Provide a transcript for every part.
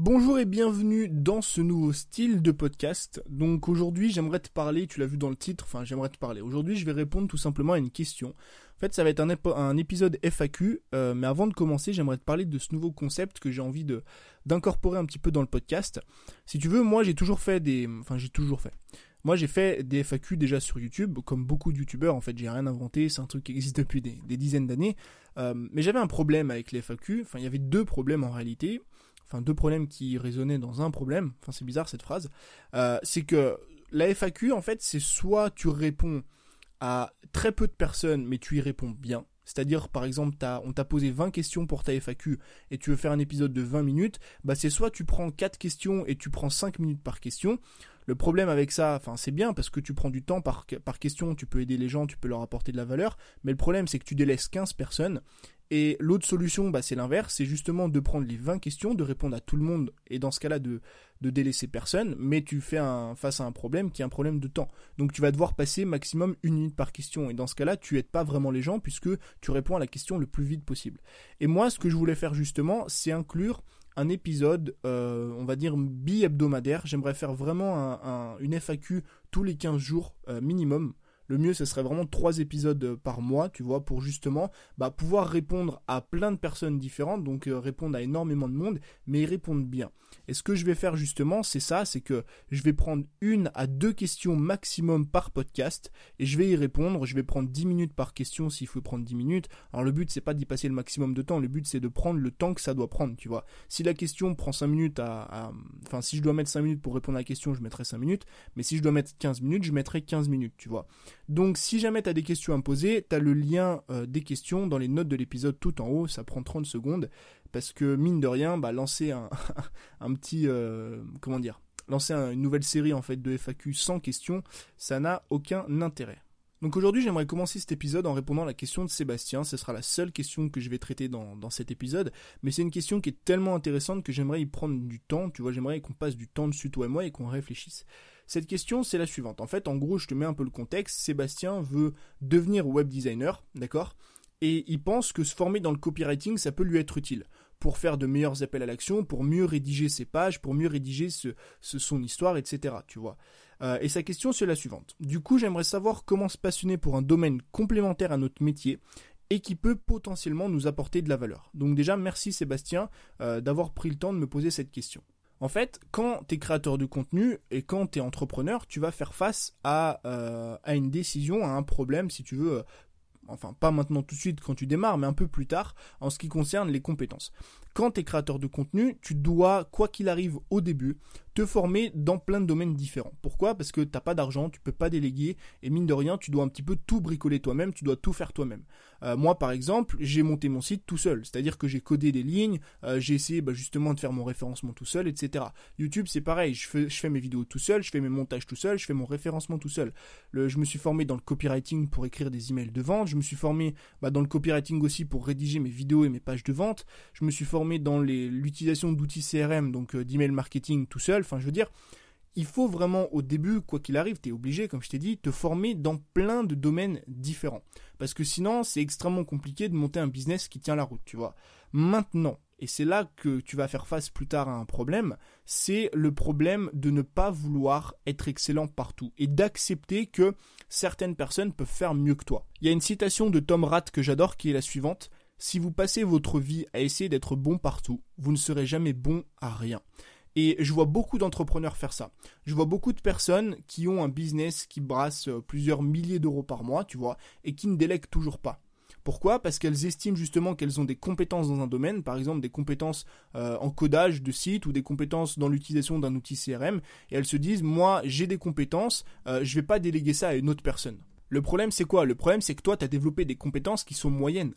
Bonjour et bienvenue dans ce nouveau style de podcast. Donc aujourd'hui j'aimerais te parler, tu l'as vu dans le titre, enfin j'aimerais te parler. Aujourd'hui je vais répondre tout simplement à une question. En fait ça va être un, épisode FAQ, euh, mais avant de commencer j'aimerais te parler de ce nouveau concept que j'ai envie d'incorporer un petit peu dans le podcast. Si tu veux, moi j'ai toujours fait des... Enfin j'ai toujours fait. Moi j'ai fait des FAQ déjà sur YouTube, comme beaucoup de YouTubeurs en fait, j'ai rien inventé, c'est un truc qui existe depuis des, dizaines d'années. Euh, mais j'avais un problème avec les FAQ, enfin il y avait deux problèmes en réalité enfin deux problèmes qui résonnaient dans un problème, enfin c'est bizarre cette phrase, euh, c'est que la FAQ en fait c'est soit tu réponds à très peu de personnes mais tu y réponds bien, c'est-à-dire par exemple on t'a posé 20 questions pour ta FAQ et tu veux faire un épisode de 20 minutes, bah c'est soit tu prends 4 questions et tu prends 5 minutes par question, le problème avec ça, enfin c'est bien parce que tu prends du temps par, par question, tu peux aider les gens, tu peux leur apporter de la valeur, mais le problème c'est que tu délaisses 15 personnes et l'autre solution, bah, c'est l'inverse, c'est justement de prendre les 20 questions, de répondre à tout le monde, et dans ce cas-là, de, de délaisser personne, mais tu fais un, face à un problème qui est un problème de temps. Donc tu vas devoir passer maximum une minute par question, et dans ce cas-là, tu aides pas vraiment les gens, puisque tu réponds à la question le plus vite possible. Et moi, ce que je voulais faire justement, c'est inclure un épisode, euh, on va dire bi-hebdomadaire. J'aimerais faire vraiment une FAQ tous les 15 jours euh, minimum. Le mieux, ce serait vraiment trois épisodes euh, par mois, tu vois, pour justement bah, pouvoir répondre à plein de personnes différentes, donc euh, répondre à énormément de monde, mais répondre bien. Et ce que je vais faire justement, c'est ça, c'est que je vais prendre une à deux questions maximum par podcast, et je vais y répondre. Je vais prendre 10 minutes par question s'il faut prendre 10 minutes. Alors le but, c'est pas d'y passer le maximum de temps, le but, c'est de prendre le temps que ça doit prendre, tu vois. Si la question prend 5 minutes à, Enfin, si je dois mettre 5 minutes pour répondre à la question, je mettrai 5 minutes, mais si je dois mettre 15 minutes, je mettrai 15 minutes, tu vois. Donc si jamais tu as des questions à me poser, tu as le lien euh, des questions dans les notes de l'épisode tout en haut, ça prend 30 secondes, parce que mine de rien, bah, lancer un, petit... Euh, comment dire Lancer une nouvelle série en fait de FAQ sans questions, ça n'a aucun intérêt. Donc aujourd'hui, j'aimerais commencer cet épisode en répondant à la question de Sébastien. Ce sera la seule question que je vais traiter dans, dans cet épisode, mais c'est une question qui est tellement intéressante que j'aimerais y prendre du temps. Tu vois, j'aimerais qu'on passe du temps dessus toi et moi et qu'on réfléchisse. Cette question, c'est la suivante. En fait, en gros, je te mets un peu le contexte. Sébastien veut devenir web designer, d'accord? Et il pense que se former dans le copywriting, ça peut lui être utile pour faire de meilleurs appels à l'action, pour mieux rédiger ses pages, pour mieux rédiger son histoire, etc. Tu vois. Euh, et sa question c'est la suivante. Du coup, j'aimerais savoir comment se passionner pour un domaine complémentaire à notre métier et qui peut potentiellement nous apporter de la valeur. Donc déjà, merci Sébastien euh, d'avoir pris le temps de me poser cette question. En fait, quand tu es créateur de contenu et quand tu es entrepreneur, tu vas faire face à, euh, à une décision, à un problème, si tu veux, enfin pas maintenant tout de suite quand tu démarres, mais un peu plus tard, en ce qui concerne les compétences. Quand tu es créateur de contenu, tu dois, quoi qu'il arrive au début, te former dans plein de domaines différents. Pourquoi? Parce que t'as pas d'argent, tu peux pas déléguer, et mine de rien, tu dois un petit peu tout bricoler toi-même, tu dois tout faire toi-même. Euh, moi, par exemple, j'ai monté mon site tout seul, c'est-à-dire que j'ai codé des lignes, euh, j'ai essayé bah, justement de faire mon référencement tout seul, etc. YouTube, c'est pareil, je fais, mes vidéos tout seul, je fais mes montages tout seul, je fais mon référencement tout seul. Je me suis formé dans le copywriting pour écrire des emails de vente, je me suis formé bah, dans le copywriting aussi pour rédiger mes vidéos et mes pages de vente, je me suis formé dans l'utilisation d'outils CRM, donc euh, d'email marketing tout seul, Enfin, je veux dire, il faut vraiment au début, quoi qu'il arrive, tu es obligé, comme je t'ai dit, te former dans plein de domaines différents. Parce que sinon, c'est extrêmement compliqué de monter un business qui tient la route, tu vois. Maintenant, et c'est là que tu vas faire face plus tard à un problème, c'est le problème de ne pas vouloir être excellent partout et d'accepter que certaines personnes peuvent faire mieux que toi. Il y a une citation de Tom Rath que j'adore qui est la suivante. Si vous passez votre vie à essayer d'être bon partout, vous ne serez jamais bon à rien. Et je vois beaucoup d'entrepreneurs faire ça. Je vois beaucoup de personnes qui ont un business qui brasse euh, plusieurs milliers d'euros par mois, tu vois, et qui ne délèguent toujours pas. Pourquoi? Parce qu'elles estiment justement qu'elles ont des compétences dans un domaine, par exemple des compétences euh, en codage de site ou des compétences dans l'utilisation d'un outil CRM, et elles se disent moi j'ai des compétences, euh, je vais pas déléguer ça à une autre personne. Le problème c'est quoi? Le problème c'est que toi tu as développé des compétences qui sont moyennes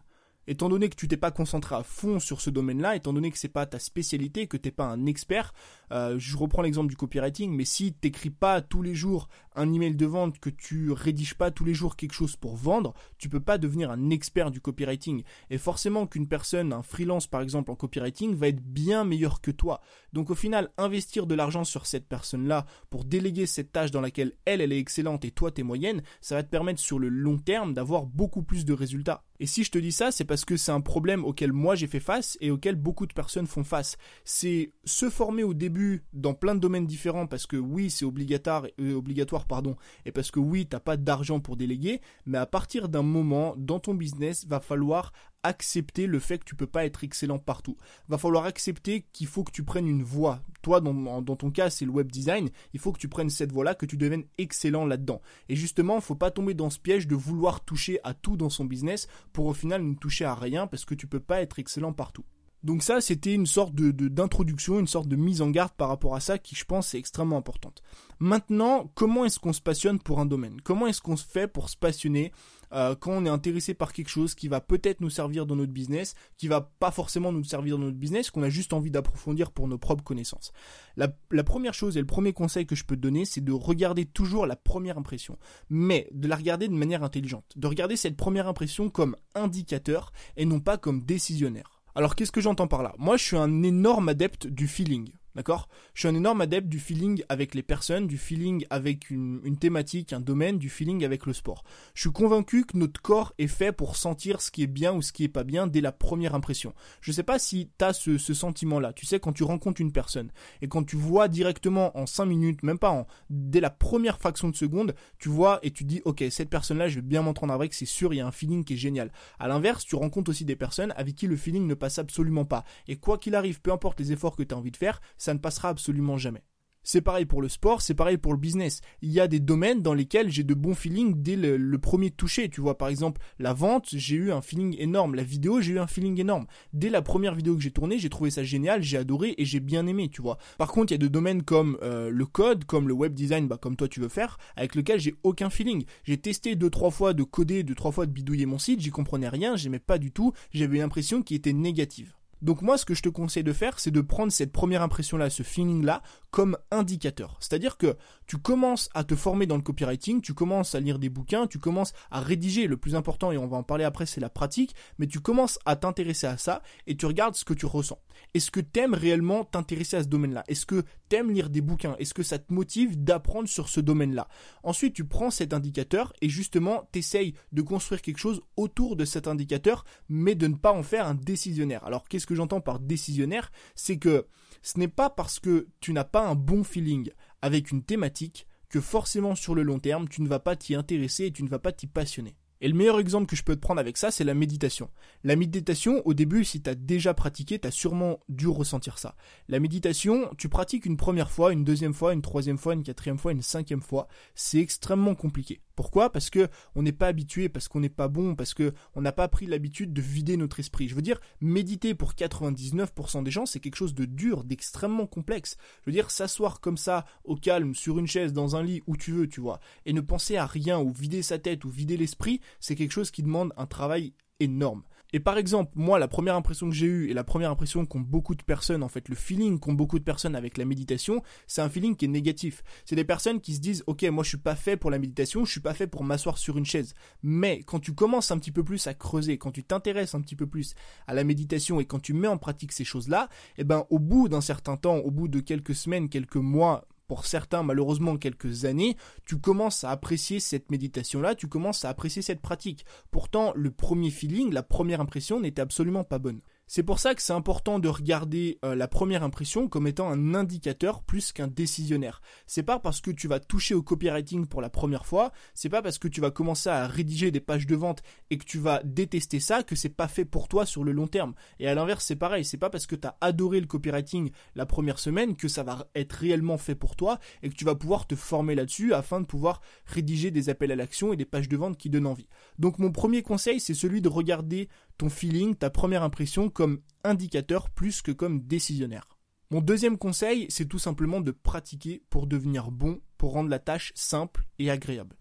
étant donné que tu t'es pas concentré à fond sur ce domaine-là, étant donné que c'est pas ta spécialité, que t'es pas un expert, euh, je reprends l'exemple du copywriting, mais si t'écris pas tous les jours un email de vente, que tu rédiges pas tous les jours quelque chose pour vendre, tu peux pas devenir un expert du copywriting. Et forcément qu'une personne, un freelance par exemple en copywriting, va être bien meilleur que toi. Donc au final, investir de l'argent sur cette personne-là pour déléguer cette tâche dans laquelle elle, elle est excellente et toi t'es moyenne, ça va te permettre sur le long terme d'avoir beaucoup plus de résultats. Et si je te dis ça, c'est parce que c'est un problème auquel moi j'ai fait face et auquel beaucoup de personnes font face. C'est se former au début dans plein de domaines différents parce que oui, c'est obligatoire, euh, obligatoire pardon, et parce que oui, t'as pas d'argent pour déléguer, mais à partir d'un moment dans ton business, va falloir accepter le fait que tu peux pas être excellent partout. Va falloir accepter qu'il faut que tu prennes une voie. Toi, dans, ton cas, c'est le web design. Il faut que tu prennes cette voie-là, que tu deviennes excellent là-dedans. Et justement, il faut pas tomber dans ce piège de vouloir toucher à tout dans son business pour au final ne toucher à rien parce que tu peux pas être excellent partout. Donc ça, c'était une sorte de d'introduction, une sorte de mise en garde par rapport à ça qui, je pense, est extrêmement importante. Maintenant, comment est-ce qu'on se passionne pour un domaine? Comment est-ce qu'on se fait pour se passionner euh, quand on est intéressé par quelque chose qui va peut-être nous servir dans notre business, qui va pas forcément nous servir dans notre business, qu'on a juste envie d'approfondir pour nos propres connaissances la, première chose et le premier conseil que je peux te donner, c'est de regarder toujours la première impression, mais de la regarder de manière intelligente, de regarder cette première impression comme indicateur et non pas comme décisionnaire. Alors qu'est-ce que j'entends par là? Moi je suis un énorme adepte du feeling. D'accord? Je suis un énorme adepte du feeling avec les personnes, du feeling avec une, thématique, un domaine, du feeling avec le sport. Je suis convaincu que notre corps est fait pour sentir ce qui est bien ou ce qui est pas bien dès la première impression. Je sais pas si tu as ce, sentiment-là. Tu sais, quand tu rencontres une personne et quand tu vois directement en 5 minutes, même pas en, dès la première fraction de seconde, tu vois et tu dis, ok, cette personne-là, je vais bien m'entendre avec, c'est sûr, il y a un feeling qui est génial. À l'inverse, tu rencontres aussi des personnes avec qui le feeling ne passe absolument pas. Et quoi qu'il arrive, peu importe les efforts que tu as envie de faire, ça ne passera absolument jamais. C'est pareil pour le sport, c'est pareil pour le business. Il y a des domaines dans lesquels j'ai de bons feelings dès le, premier toucher. Tu vois, par exemple, la vente, j'ai eu un feeling énorme. La vidéo, j'ai eu un feeling énorme. Dès la première vidéo que j'ai tournée, j'ai trouvé ça génial, j'ai adoré et j'ai bien aimé, tu vois. Par contre, il y a des domaines comme euh, le code, comme le web design, bah, comme toi tu veux faire, avec lequel j'ai aucun feeling. J'ai testé deux, trois fois de coder, deux, trois fois de bidouiller mon site, j'y comprenais rien, j'aimais pas du tout, j'avais l'impression qu'il était négative. Donc moi, ce que je te conseille de faire, c'est de prendre cette première impression-là, ce feeling-là, comme indicateur. C'est-à-dire que tu commences à te former dans le copywriting, tu commences à lire des bouquins, tu commences à rédiger. Le plus important, et on va en parler après, c'est la pratique, mais tu commences à t'intéresser à ça et tu regardes ce que tu ressens. Est-ce que t'aimes réellement t'intéresser à ce domaine-là? Est-ce que t'aimes lire des bouquins? Est-ce que ça te motive d'apprendre sur ce domaine-là? Ensuite, tu prends cet indicateur et justement, t'essayes de construire quelque chose autour de cet indicateur, mais de ne pas en faire un décisionnaire. Alors, qu'est-ce que j'entends par décisionnaire? C'est que ce n'est pas parce que tu n'as pas un bon feeling avec une thématique que forcément sur le long terme, tu ne vas pas t'y intéresser et tu ne vas pas t'y passionner. Et le meilleur exemple que je peux te prendre avec ça, c'est la méditation. La méditation, au début, si tu as déjà pratiqué, tu as sûrement dû ressentir ça. La méditation, tu pratiques une première fois, une deuxième fois, une troisième fois, une quatrième fois, une cinquième fois. C'est extrêmement compliqué. Pourquoi? Parce que on n'est pas habitué, parce qu'on n'est pas bon, parce que on n'a pas pris l'habitude de vider notre esprit. Je veux dire, méditer pour 99% des gens, c'est quelque chose de dur, d'extrêmement complexe. Je veux dire, s'asseoir comme ça, au calme, sur une chaise, dans un lit, où tu veux, tu vois, et ne penser à rien, ou vider sa tête, ou vider l'esprit, c'est quelque chose qui demande un travail énorme. Et par exemple, moi, la première impression que j'ai eue et la première impression qu'ont beaucoup de personnes, en fait, le feeling qu'ont beaucoup de personnes avec la méditation, c'est un feeling qui est négatif. C'est des personnes qui se disent, ok, moi, je suis pas fait pour la méditation, je suis pas fait pour m'asseoir sur une chaise. Mais quand tu commences un petit peu plus à creuser, quand tu t'intéresses un petit peu plus à la méditation et quand tu mets en pratique ces choses-là, eh ben, au bout d'un certain temps, au bout de quelques semaines, quelques mois, pour certains malheureusement quelques années, tu commences à apprécier cette méditation-là, tu commences à apprécier cette pratique. Pourtant, le premier feeling, la première impression n'était absolument pas bonne. C'est pour ça que c'est important de regarder euh, la première impression comme étant un indicateur plus qu'un décisionnaire. C'est pas parce que tu vas toucher au copywriting pour la première fois, c'est pas parce que tu vas commencer à rédiger des pages de vente et que tu vas détester ça que c'est pas fait pour toi sur le long terme. Et à l'inverse, c'est pareil, c'est pas parce que tu as adoré le copywriting la première semaine que ça va être réellement fait pour toi et que tu vas pouvoir te former là-dessus afin de pouvoir rédiger des appels à l'action et des pages de vente qui donnent envie. Donc mon premier conseil, c'est celui de regarder ton feeling, ta première impression comme indicateur plus que comme décisionnaire. Mon deuxième conseil, c'est tout simplement de pratiquer pour devenir bon, pour rendre la tâche simple et agréable.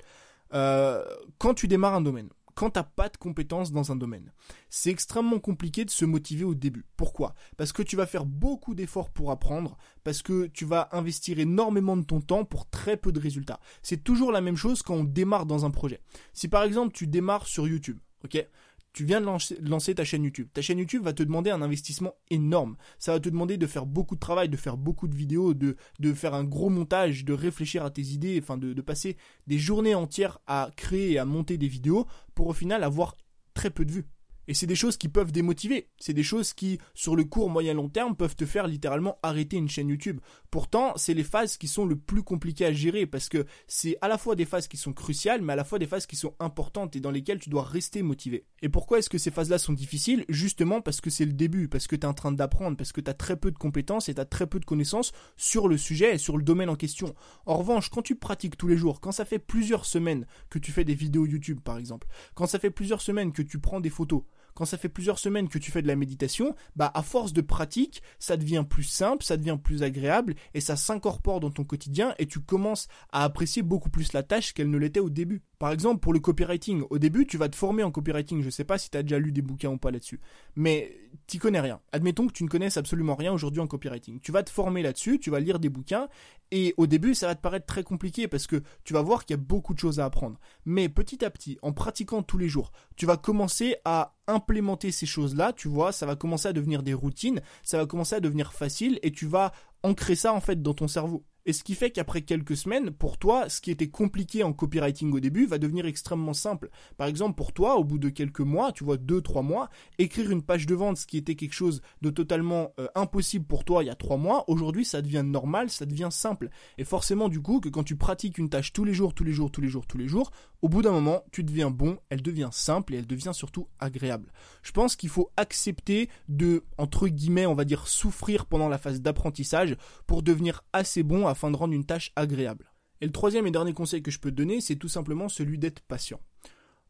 Euh, quand tu démarres un domaine, quand t'as pas de compétences dans un domaine, c'est extrêmement compliqué de se motiver au début. Pourquoi? Parce que tu vas faire beaucoup d'efforts pour apprendre, parce que tu vas investir énormément de ton temps pour très peu de résultats. C'est toujours la même chose quand on démarre dans un projet. Si par exemple tu démarres sur YouTube, ok? Tu viens de lancer, ta chaîne YouTube. Ta chaîne YouTube va te demander un investissement énorme. Ça va te demander de faire beaucoup de travail, de faire beaucoup de vidéos, de, faire un gros montage, de réfléchir à tes idées, enfin de, de passer des journées entières à créer et à monter des vidéos pour au final avoir très peu de vues. Et c'est des choses qui peuvent démotiver. C'est des choses qui, sur le court, moyen, long terme, peuvent te faire littéralement arrêter une chaîne YouTube. Pourtant, c'est les phases qui sont le plus compliquées à gérer parce que c'est à la fois des phases qui sont cruciales, mais à la fois des phases qui sont importantes et dans lesquelles tu dois rester motivé. Et pourquoi est-ce que ces phases-là sont difficiles? Justement parce que c'est le début, parce que tu es en train d'apprendre, parce que tu as très peu de compétences et tu as très peu de connaissances sur le sujet et sur le domaine en question. En revanche, quand tu pratiques tous les jours, quand ça fait plusieurs semaines que tu fais des vidéos YouTube par exemple, quand ça fait plusieurs semaines que tu prends des photos, quand ça fait plusieurs semaines que tu fais de la méditation, bah à force de pratique, ça devient plus simple, ça devient plus agréable et ça s'incorpore dans ton quotidien et tu commences à apprécier beaucoup plus la tâche qu'elle ne l'était au début. Par exemple, pour le copywriting, au début, tu vas te former en copywriting. Je sais pas si tu as déjà lu des bouquins ou pas là-dessus, mais tu connais rien. Admettons que tu ne connaisses absolument rien aujourd'hui en copywriting. Tu vas te former là-dessus, tu vas lire des bouquins et au début, ça va te paraître très compliqué parce que tu vas voir qu'il y a beaucoup de choses à apprendre. Mais petit à petit, en pratiquant tous les jours, tu vas commencer à implémenter ces choses-là, tu vois, ça va commencer à devenir des routines, ça va commencer à devenir facile et tu vas ancrer ça en fait dans ton cerveau. Et ce qui fait qu'après quelques semaines, pour toi, ce qui était compliqué en copywriting au début va devenir extrêmement simple. Par exemple, pour toi, au bout de quelques mois, tu vois, deux, trois mois, écrire une page de vente, ce qui était quelque chose de totalement euh, impossible pour toi il y a trois mois, aujourd'hui, ça devient normal, ça devient simple. Et forcément, du coup, que quand tu pratiques une tâche tous les jours, tous les jours, tous les jours, tous les jours, au bout d'un moment, tu deviens bon, elle devient simple et elle devient surtout agréable. Je pense qu'il faut accepter de, entre guillemets, on va dire, souffrir pendant la phase d'apprentissage pour devenir assez bon afin de rendre une tâche agréable. Et le troisième et dernier conseil que je peux te donner, c'est tout simplement celui d'être patient.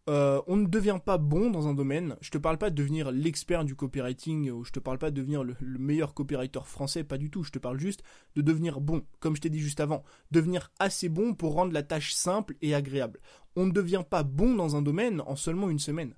Euh, on ne devient pas bon dans un domaine. Je te parle pas de devenir l'expert du copywriting ou je te parle pas de devenir le, le, meilleur copywriter français, pas du tout. Je te parle juste de devenir bon, comme je t'ai dit juste avant. Devenir assez bon pour rendre la tâche simple et agréable. On ne devient pas bon dans un domaine en seulement une semaine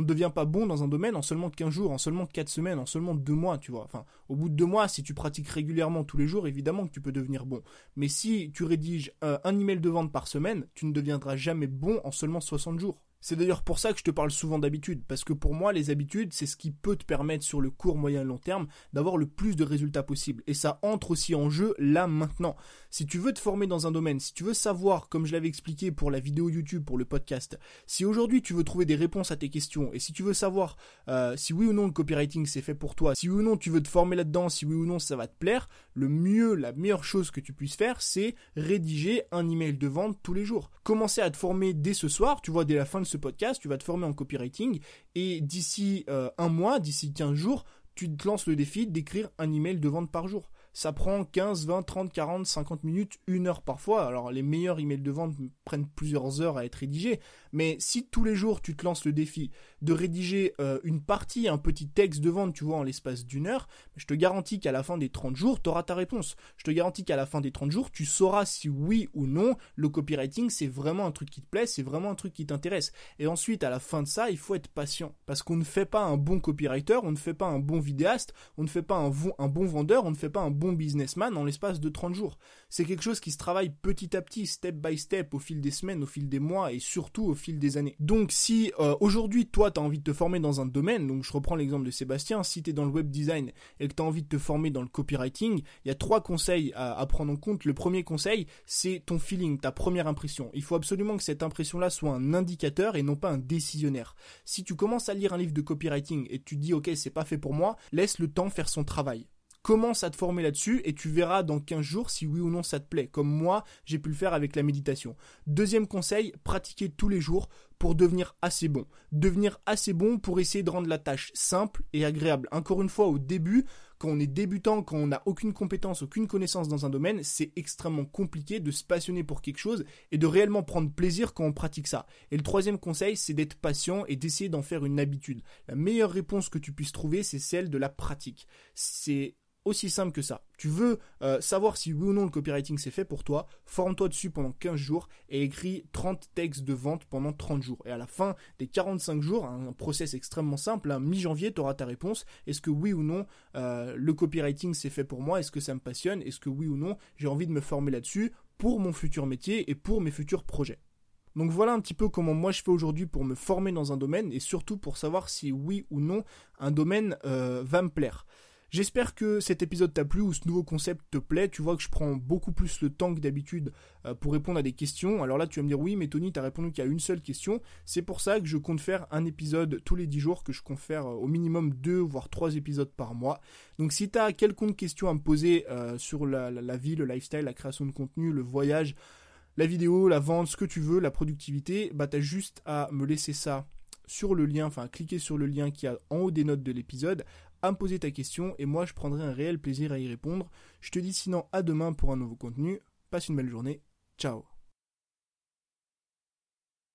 on ne devient pas bon dans un domaine en seulement 15 jours, en seulement 4 semaines, en seulement 2 mois, tu vois. Enfin, au bout de 2 mois, si tu pratiques régulièrement tous les jours, évidemment que tu peux devenir bon. Mais si tu rédiges euh, un email de vente par semaine, tu ne deviendras jamais bon en seulement 60 jours. C'est d'ailleurs pour ça que je te parle souvent d'habitudes, parce que pour moi, les habitudes, c'est ce qui peut te permettre sur le court, moyen et long terme d'avoir le plus de résultats possible. Et ça entre aussi en jeu là maintenant. Si tu veux te former dans un domaine, si tu veux savoir, comme je l'avais expliqué pour la vidéo YouTube, pour le podcast, si aujourd'hui tu veux trouver des réponses à tes questions, et si tu veux savoir euh, si oui ou non le copywriting c'est fait pour toi, si oui ou non tu veux te former là-dedans, si oui ou non ça va te plaire, le mieux, la meilleure chose que tu puisses faire, c'est rédiger un email de vente tous les jours. Commencer à te former dès ce soir, tu vois, dès la fin de ce podcast, tu vas te former en copywriting et d'ici euh, un mois, d'ici 15 jours, tu te lances le défi d'écrire un email de vente par jour ça prend 15, 20, 30, 40, 50 minutes, une heure parfois. Alors les meilleurs emails de vente prennent plusieurs heures à être rédigés, mais si tous les jours tu te lances le défi de rédiger euh, une partie, un petit texte de vente, tu vois, en l'espace d'une heure, je te garantis qu'à la fin des 30 jours, tu auras ta réponse. Je te garantis qu'à la fin des 30 jours, tu sauras si oui ou non le copywriting c'est vraiment un truc qui te plaît, c'est vraiment un truc qui t'intéresse. Et ensuite, à la fin de ça, il faut être patient. Parce qu'on ne fait pas un bon copywriter, on ne fait pas un bon vidéaste, on ne fait pas un, bon vendeur, on ne fait pas un bon businessman en l'espace de 30 jours. C'est quelque chose qui se travaille petit à petit, step by step, au fil des semaines, au fil des mois et surtout au fil des années. Donc si euh, aujourd'hui toi tu as envie de te former dans un domaine, donc je reprends l'exemple de Sébastien, si tu es dans le web design et que tu as envie de te former dans le copywriting, il y a trois conseils à, à prendre en compte. Le premier conseil, c'est ton feeling, ta première impression. Il faut absolument que cette impression-là soit un indicateur et non pas un décisionnaire. Si tu commences à lire un livre de copywriting et tu dis ok c'est pas fait pour moi, laisse le temps faire son travail commence à te former là-dessus et tu verras dans 15 jours si oui ou non ça te plaît, comme moi j'ai pu le faire avec la méditation. Deuxième conseil, pratiquer tous les jours pour devenir assez bon. Devenir assez bon pour essayer de rendre la tâche simple et agréable. Encore une fois, au début, quand on est débutant, quand on n'a aucune compétence, aucune connaissance dans un domaine, c'est extrêmement compliqué de se passionner pour quelque chose et de réellement prendre plaisir quand on pratique ça. Et le troisième conseil, c'est d'être patient et d'essayer d'en faire une habitude. La meilleure réponse que tu puisses trouver, c'est celle de la pratique. C'est aussi simple que ça. Tu veux euh, savoir si oui ou non le copywriting c'est fait pour toi, forme-toi dessus pendant 15 jours et écris 30 textes de vente pendant 30 jours. Et à la fin des 45 jours, un process extrêmement simple, mi-janvier, tu auras ta réponse. Est-ce que oui ou non euh, le copywriting c'est fait pour moi? Est-ce que ça me passionne? Est-ce que oui ou non j'ai envie de me former là-dessus pour mon futur métier et pour mes futurs projets? Donc voilà un petit peu comment moi je fais aujourd'hui pour me former dans un domaine et surtout pour savoir si oui ou non un domaine euh, va me plaire. J'espère que cet épisode t'a plu ou ce nouveau concept te plaît. Tu vois que je prends beaucoup plus le temps que d'habitude euh, pour répondre à des questions. Alors là, tu vas me dire oui, mais Tony, t'as répondu qu'il y a une seule question. C'est pour ça que je compte faire un épisode tous les 10 jours, que je compte faire euh, au minimum 2 voire 3 épisodes par mois. Donc si t'as quelconque question à me poser euh, sur la, vie, le lifestyle, la création de contenu, le voyage, la vidéo, la vente, ce que tu veux, la productivité, bah t'as juste à me laisser ça sur le lien, enfin cliquer sur le lien qui a en haut des notes de l'épisode à me poser ta question et moi je prendrai un réel plaisir à y répondre. Je te dis sinon à demain pour un nouveau contenu. Passe une belle journée. Ciao